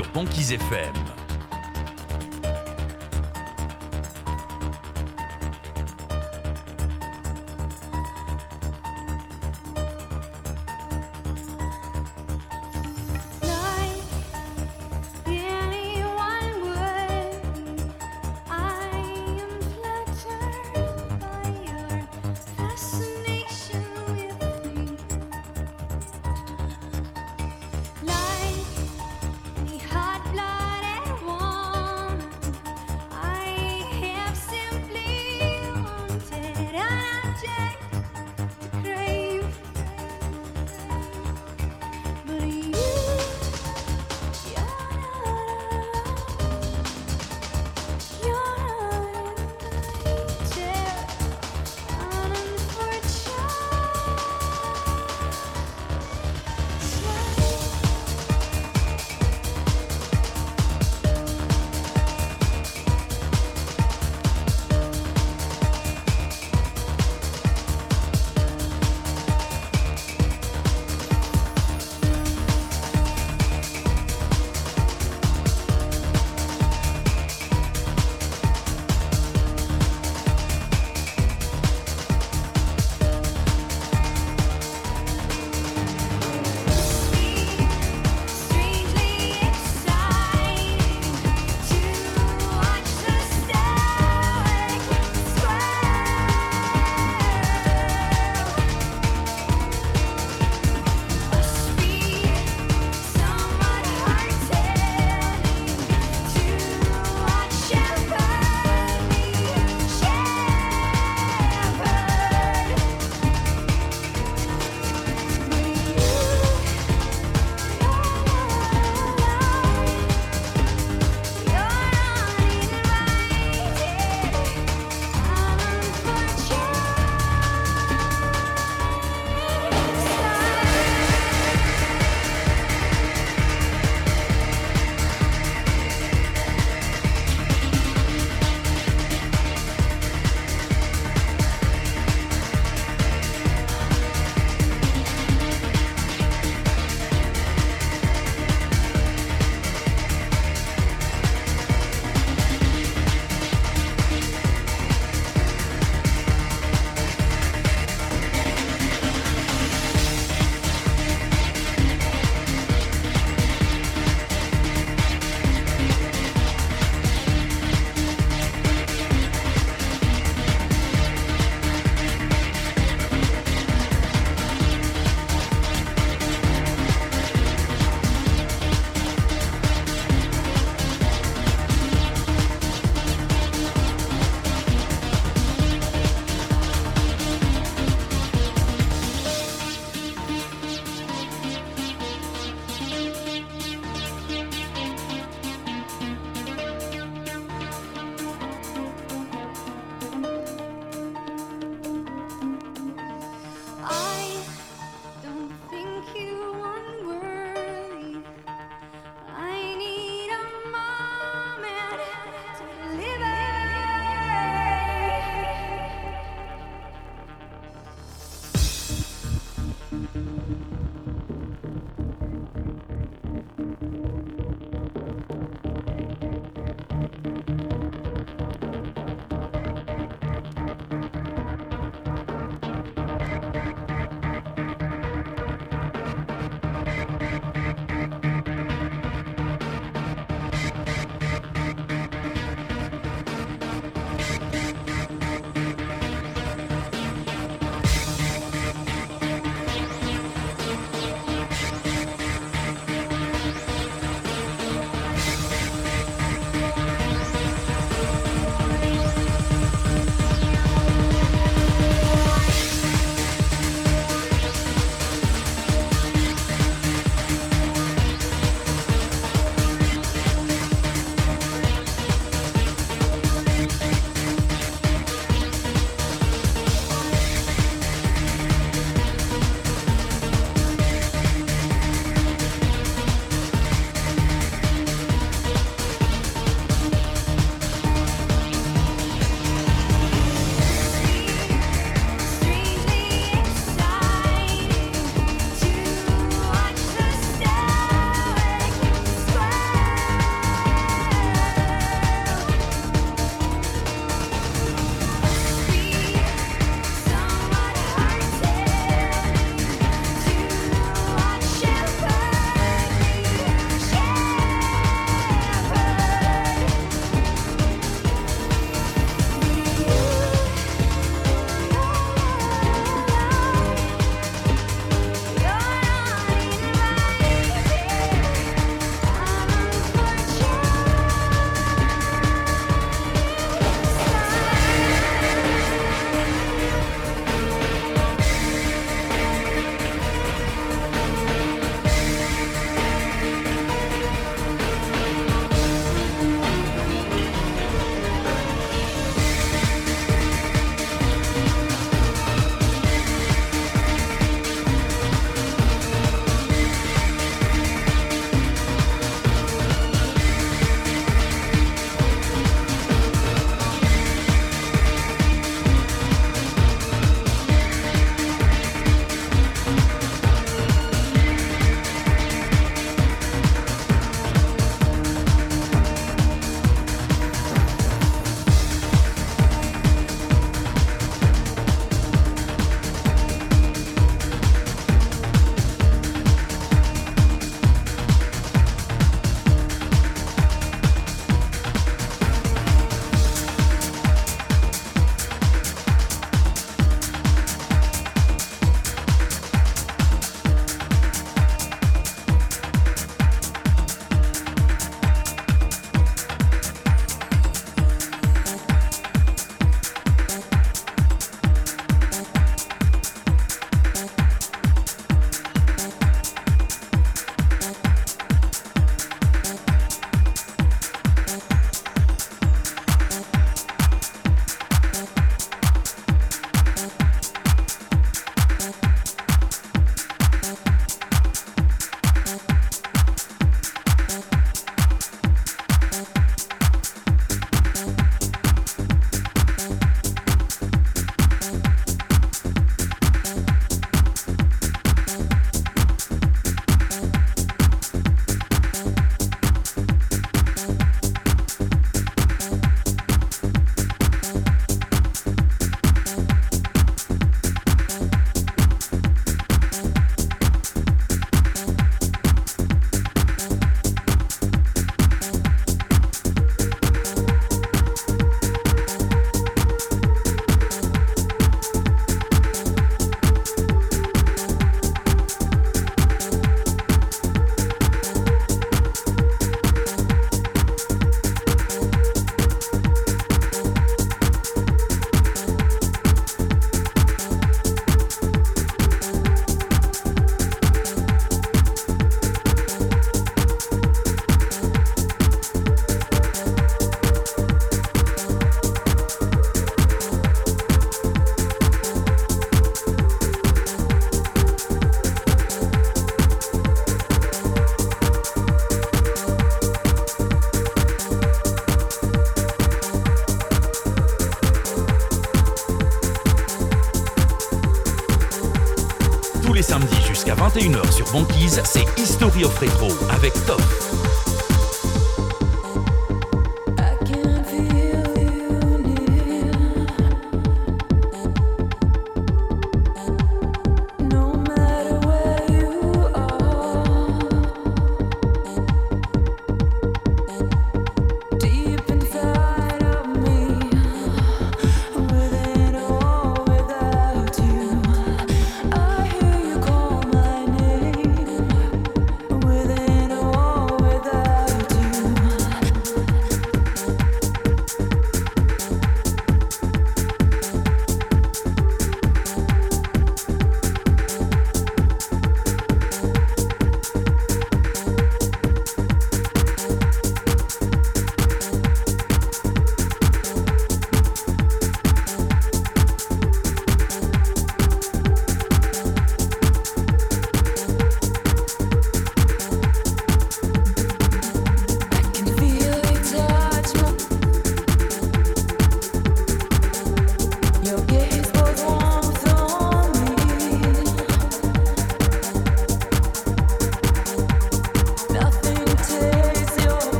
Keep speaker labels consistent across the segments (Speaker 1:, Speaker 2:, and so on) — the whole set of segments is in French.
Speaker 1: Sur Banquise FM. 21h sur Banquise, c'est History of Retro avec Toff.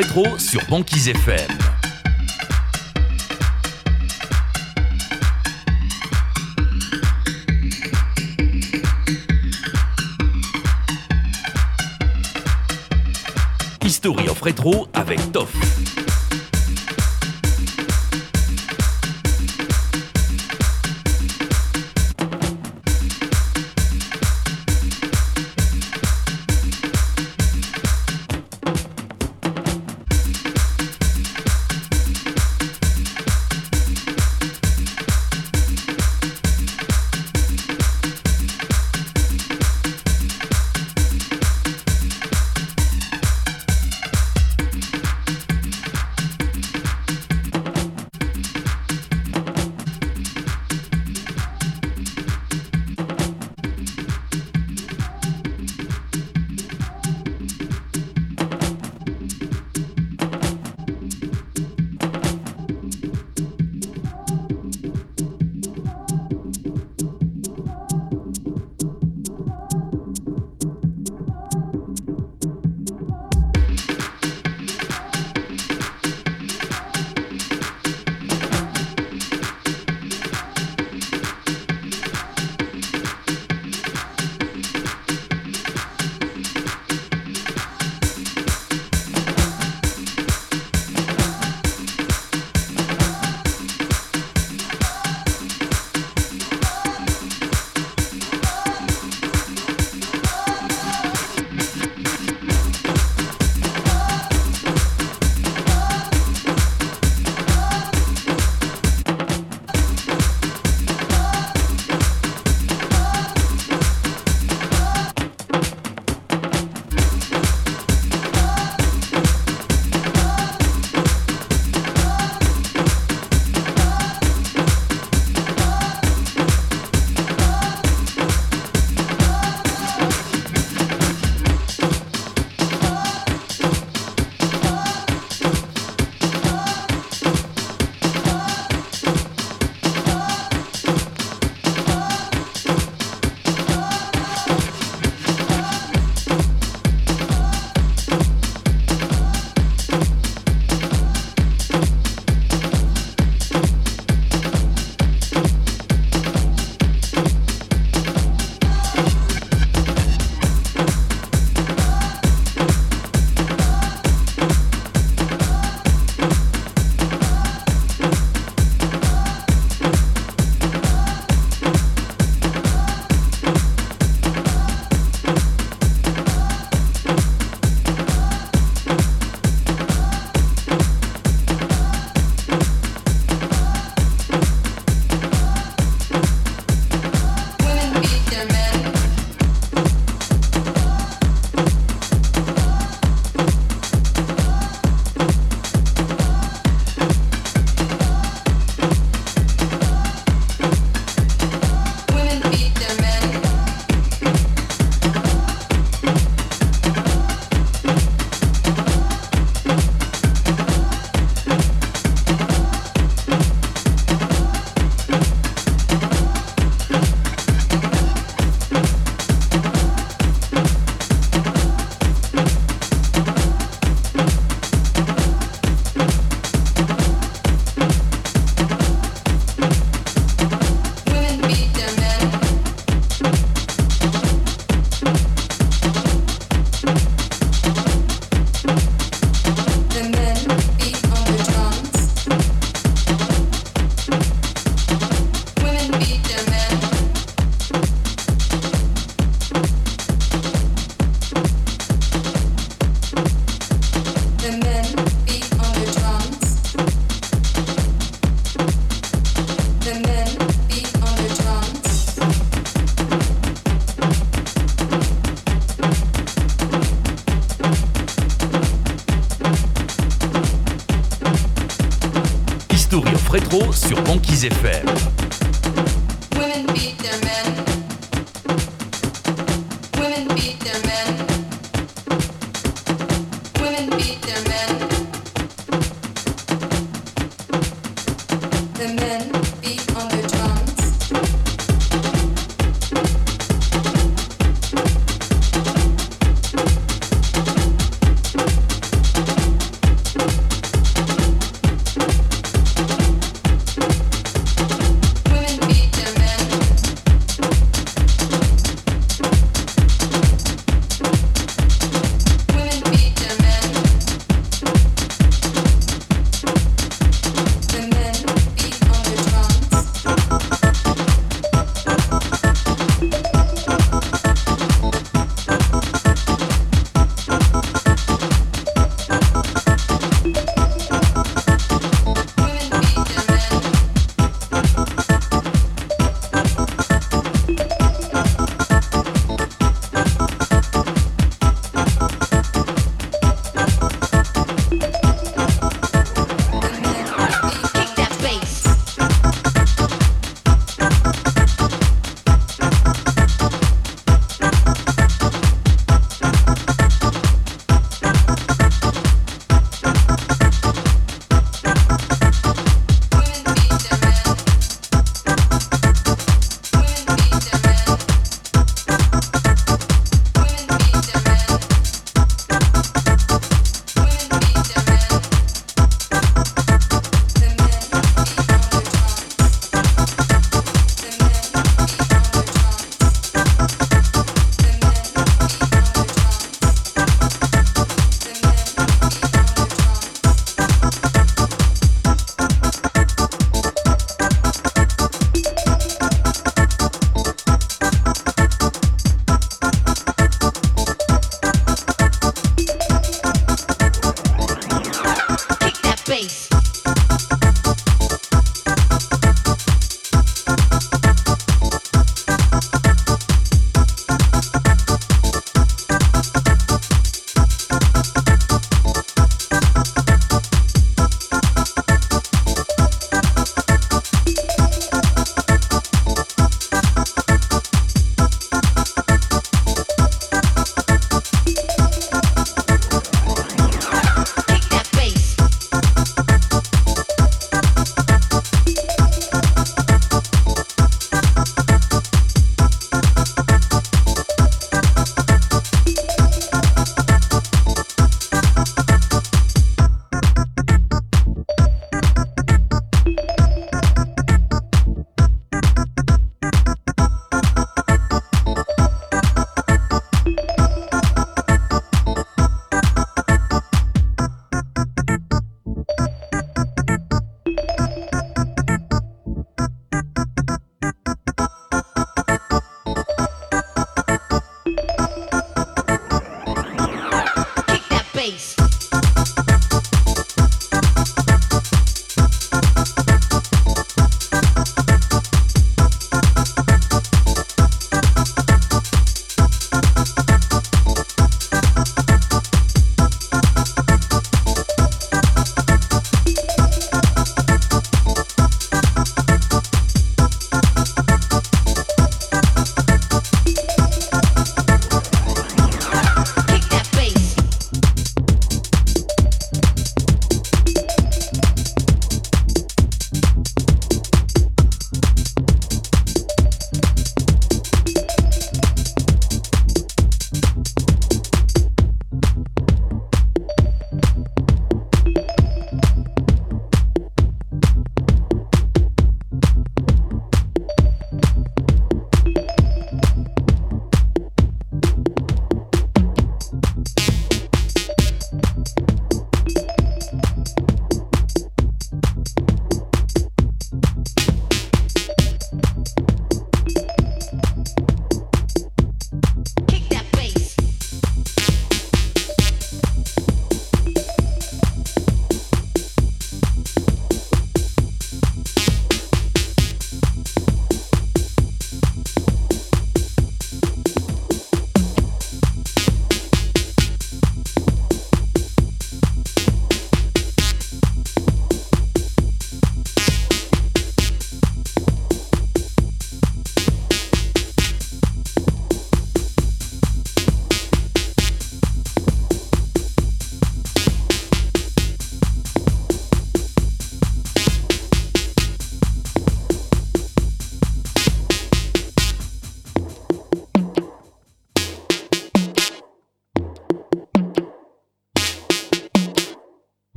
Speaker 1: Retro sur Banquise FM. History of Retro avec Toff.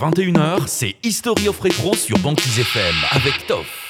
Speaker 1: 21h, c'est History of Retro sur Banquise FM avec Toff.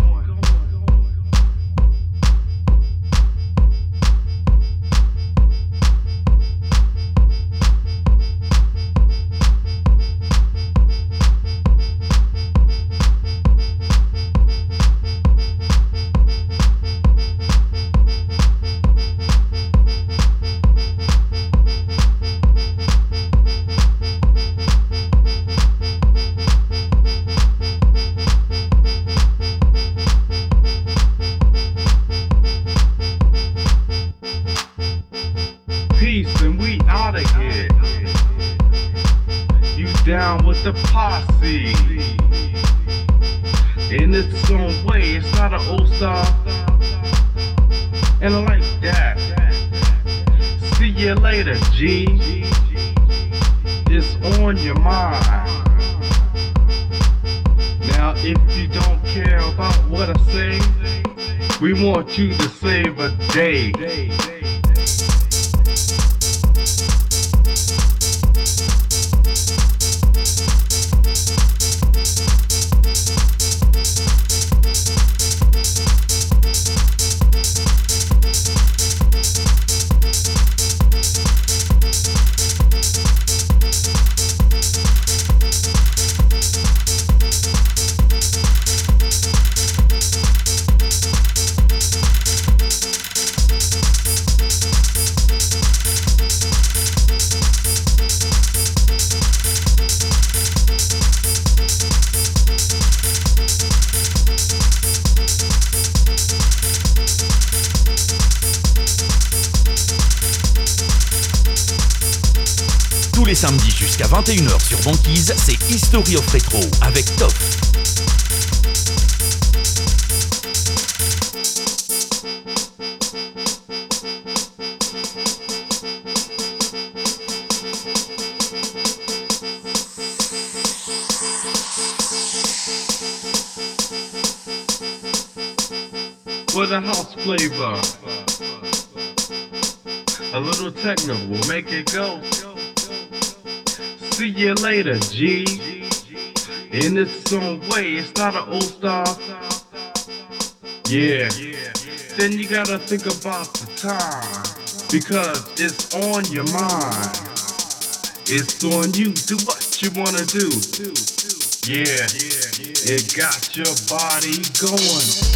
Speaker 2: It's on your mind. Now, if you don't care about what I say, we want you to save a day.
Speaker 1: Jusqu'à 21h sur Banquise, c'est History of Retro avec Toff.
Speaker 2: For the house flavor. A little techno will make it go. See you later, G. In its own way, it's not an old star. Yeah. Then you gotta think about the time. Because it's on your mind. It's on you. Do what you wanna do. Yeah. It got your body going.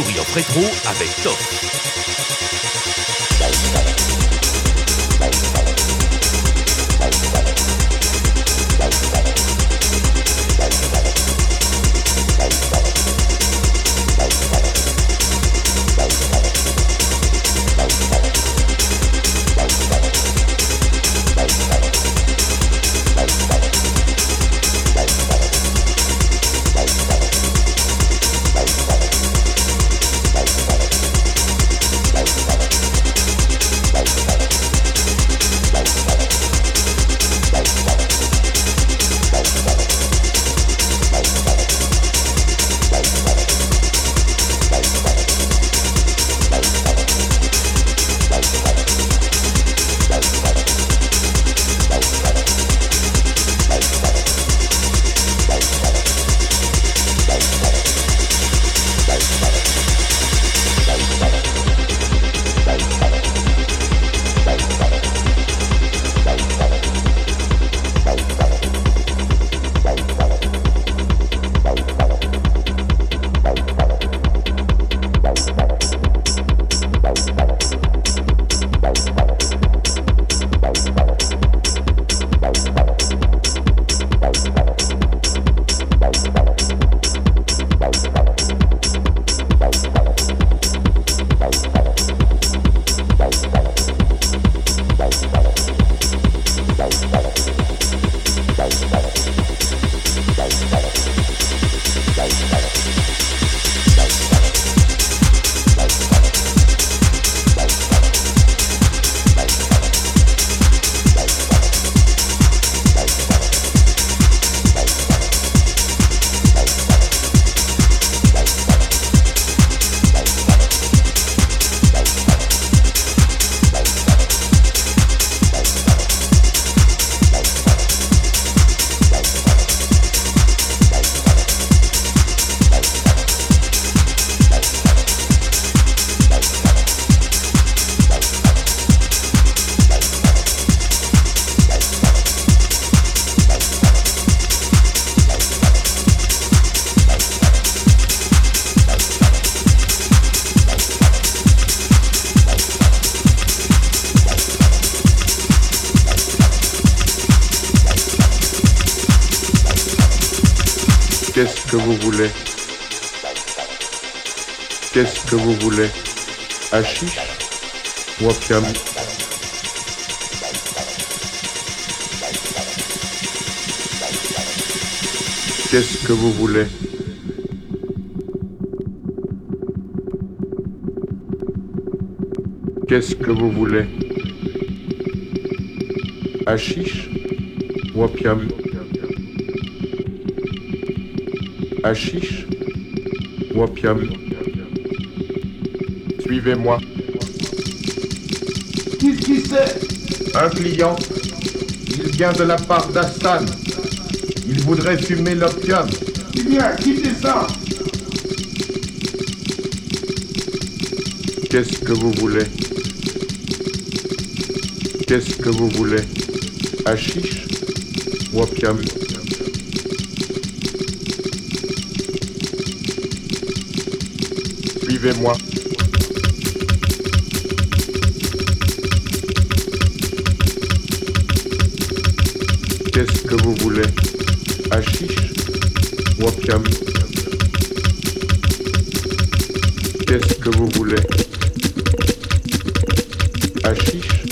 Speaker 1: Rétro avec Top.
Speaker 3: Qu'est-ce que vous voulez? Qu'est-ce que vous voulez? Hachiche ou opium opium? Suivez-moi.
Speaker 4: C'est
Speaker 3: Un client. Il vient de la part d'Astan. Il voudrait fumer l'opium.
Speaker 4: Eh bien, quittez ça
Speaker 3: Qu'est-ce que vous voulez? Qu'est-ce que vous voulez? Hachiche ou opium? Suivez-moi. Qu'est-ce que vous voulez. Hachiche opium Qu'est-ce que vous voulez. Hachiche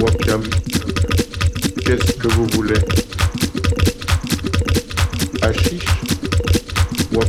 Speaker 3: opium Qu'est-ce que vous voulez. Hachiche ou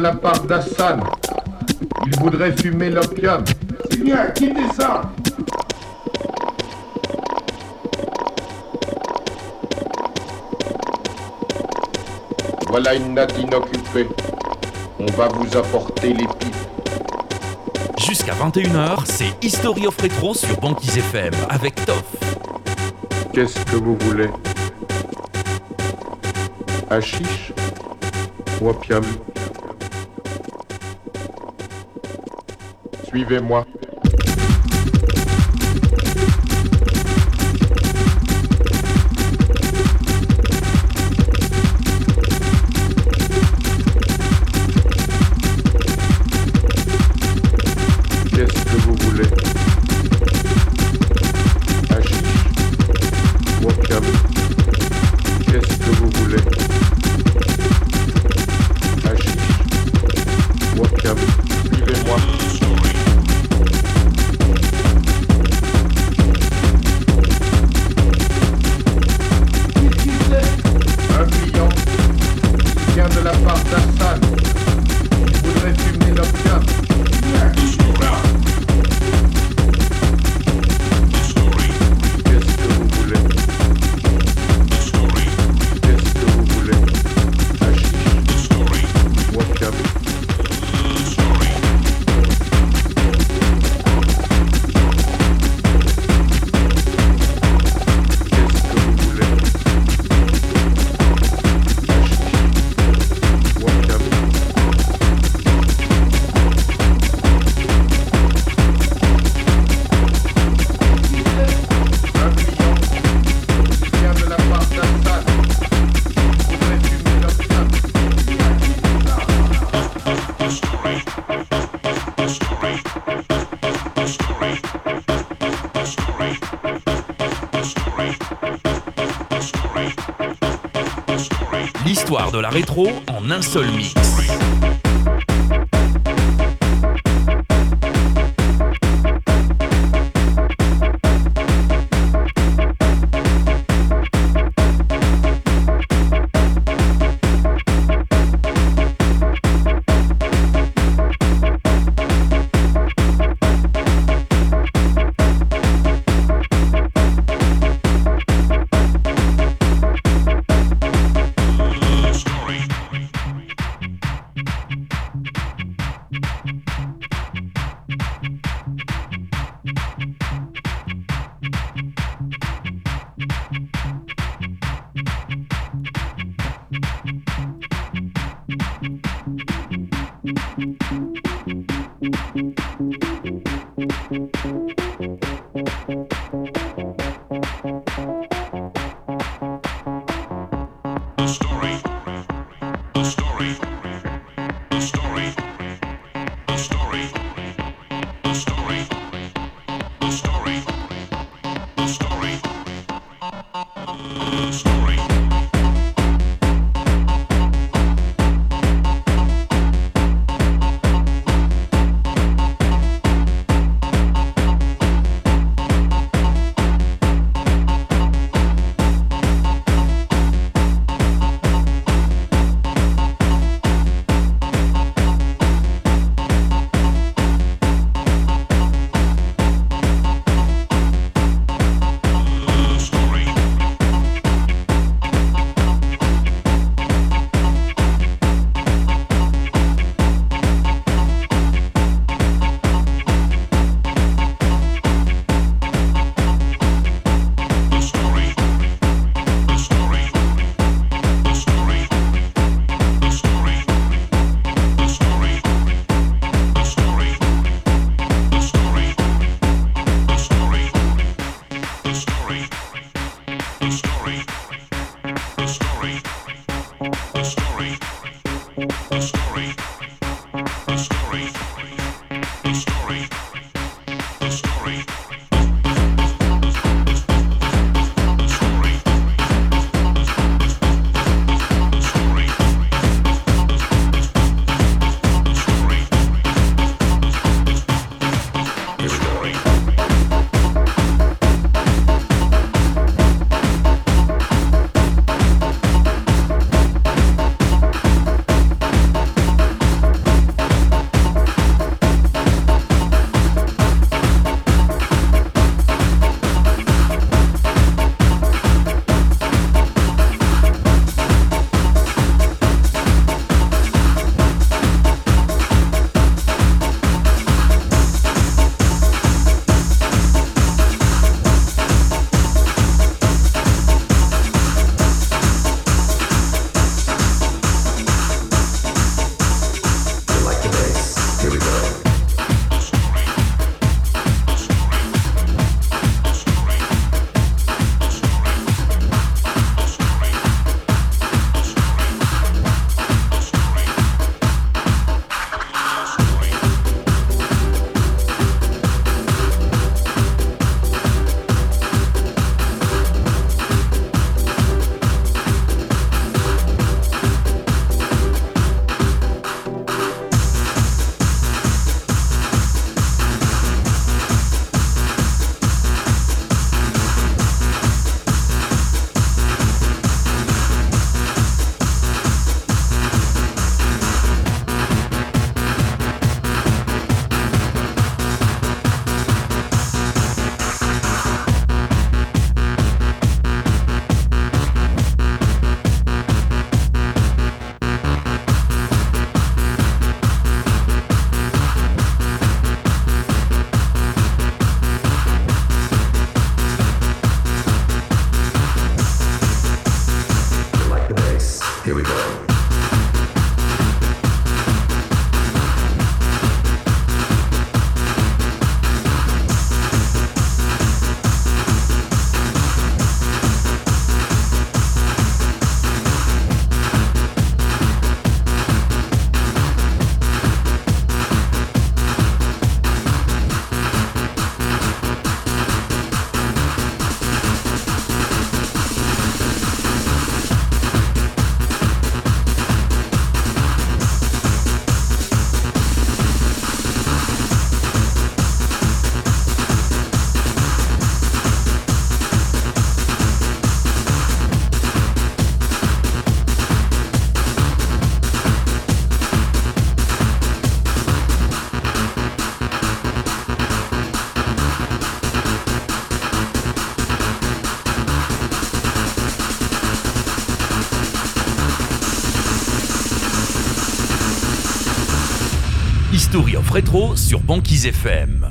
Speaker 3: la part d'Hassan. Il voudrait fumer l'opium.
Speaker 4: Eh bien, quittez ça
Speaker 3: Voilà une natte inoccupée. On va vous apporter les pipes.
Speaker 1: Jusqu'à 21h, c'est History of Retro sur Banquise FM avec Toff.
Speaker 3: Qu'est-ce que vous voulez? Hachiche ou opium? Suivez-moi.
Speaker 1: Un seul mix. Retro sur Banquise FM.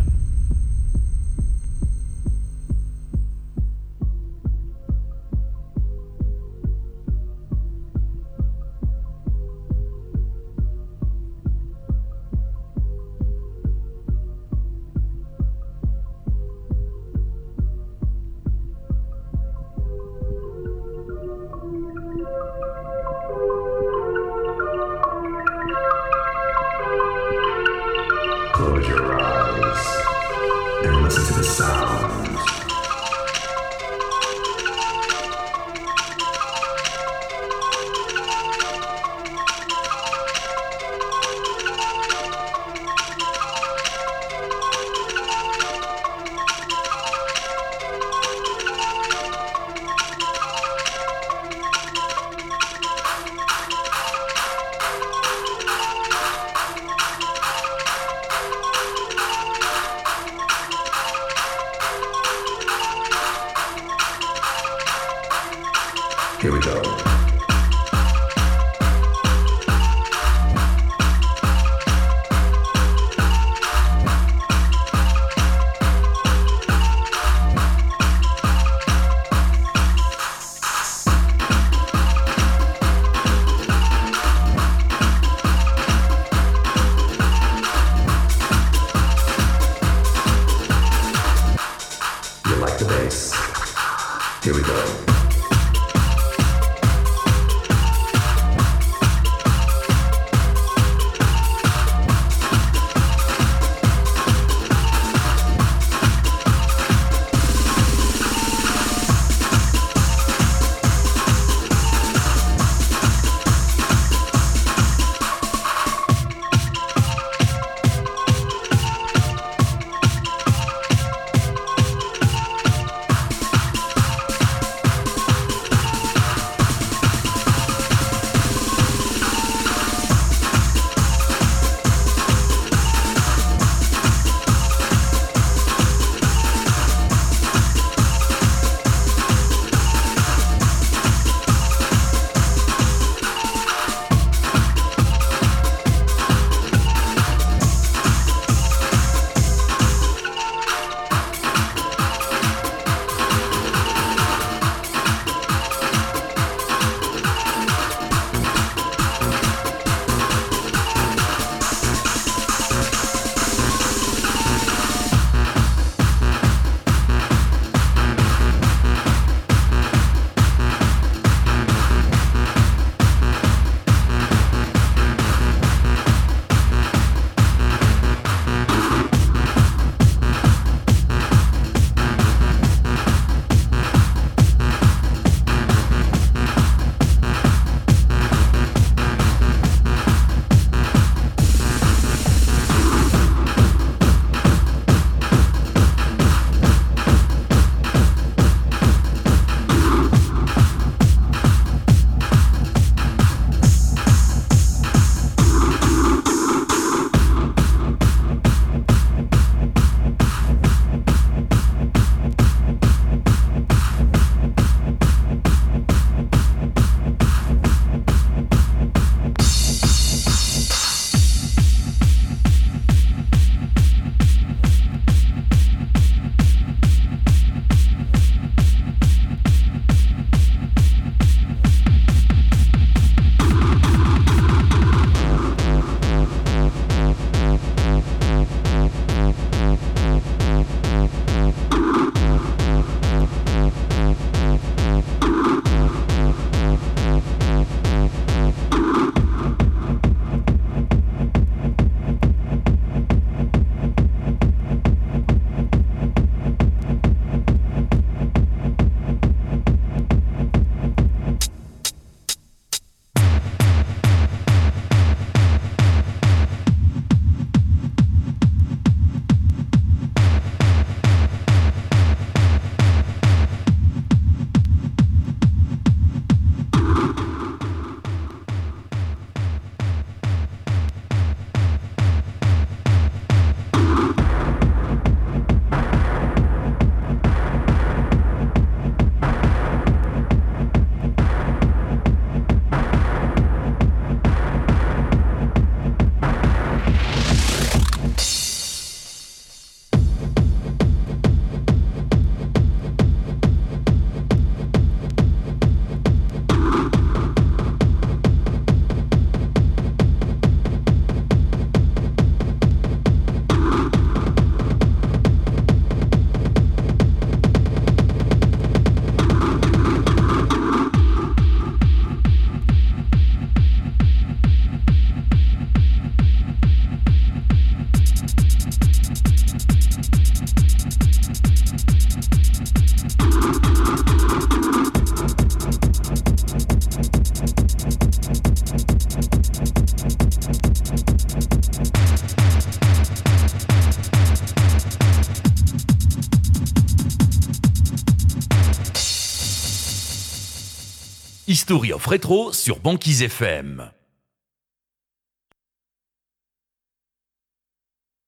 Speaker 1: History of Retro sur Banquise FM.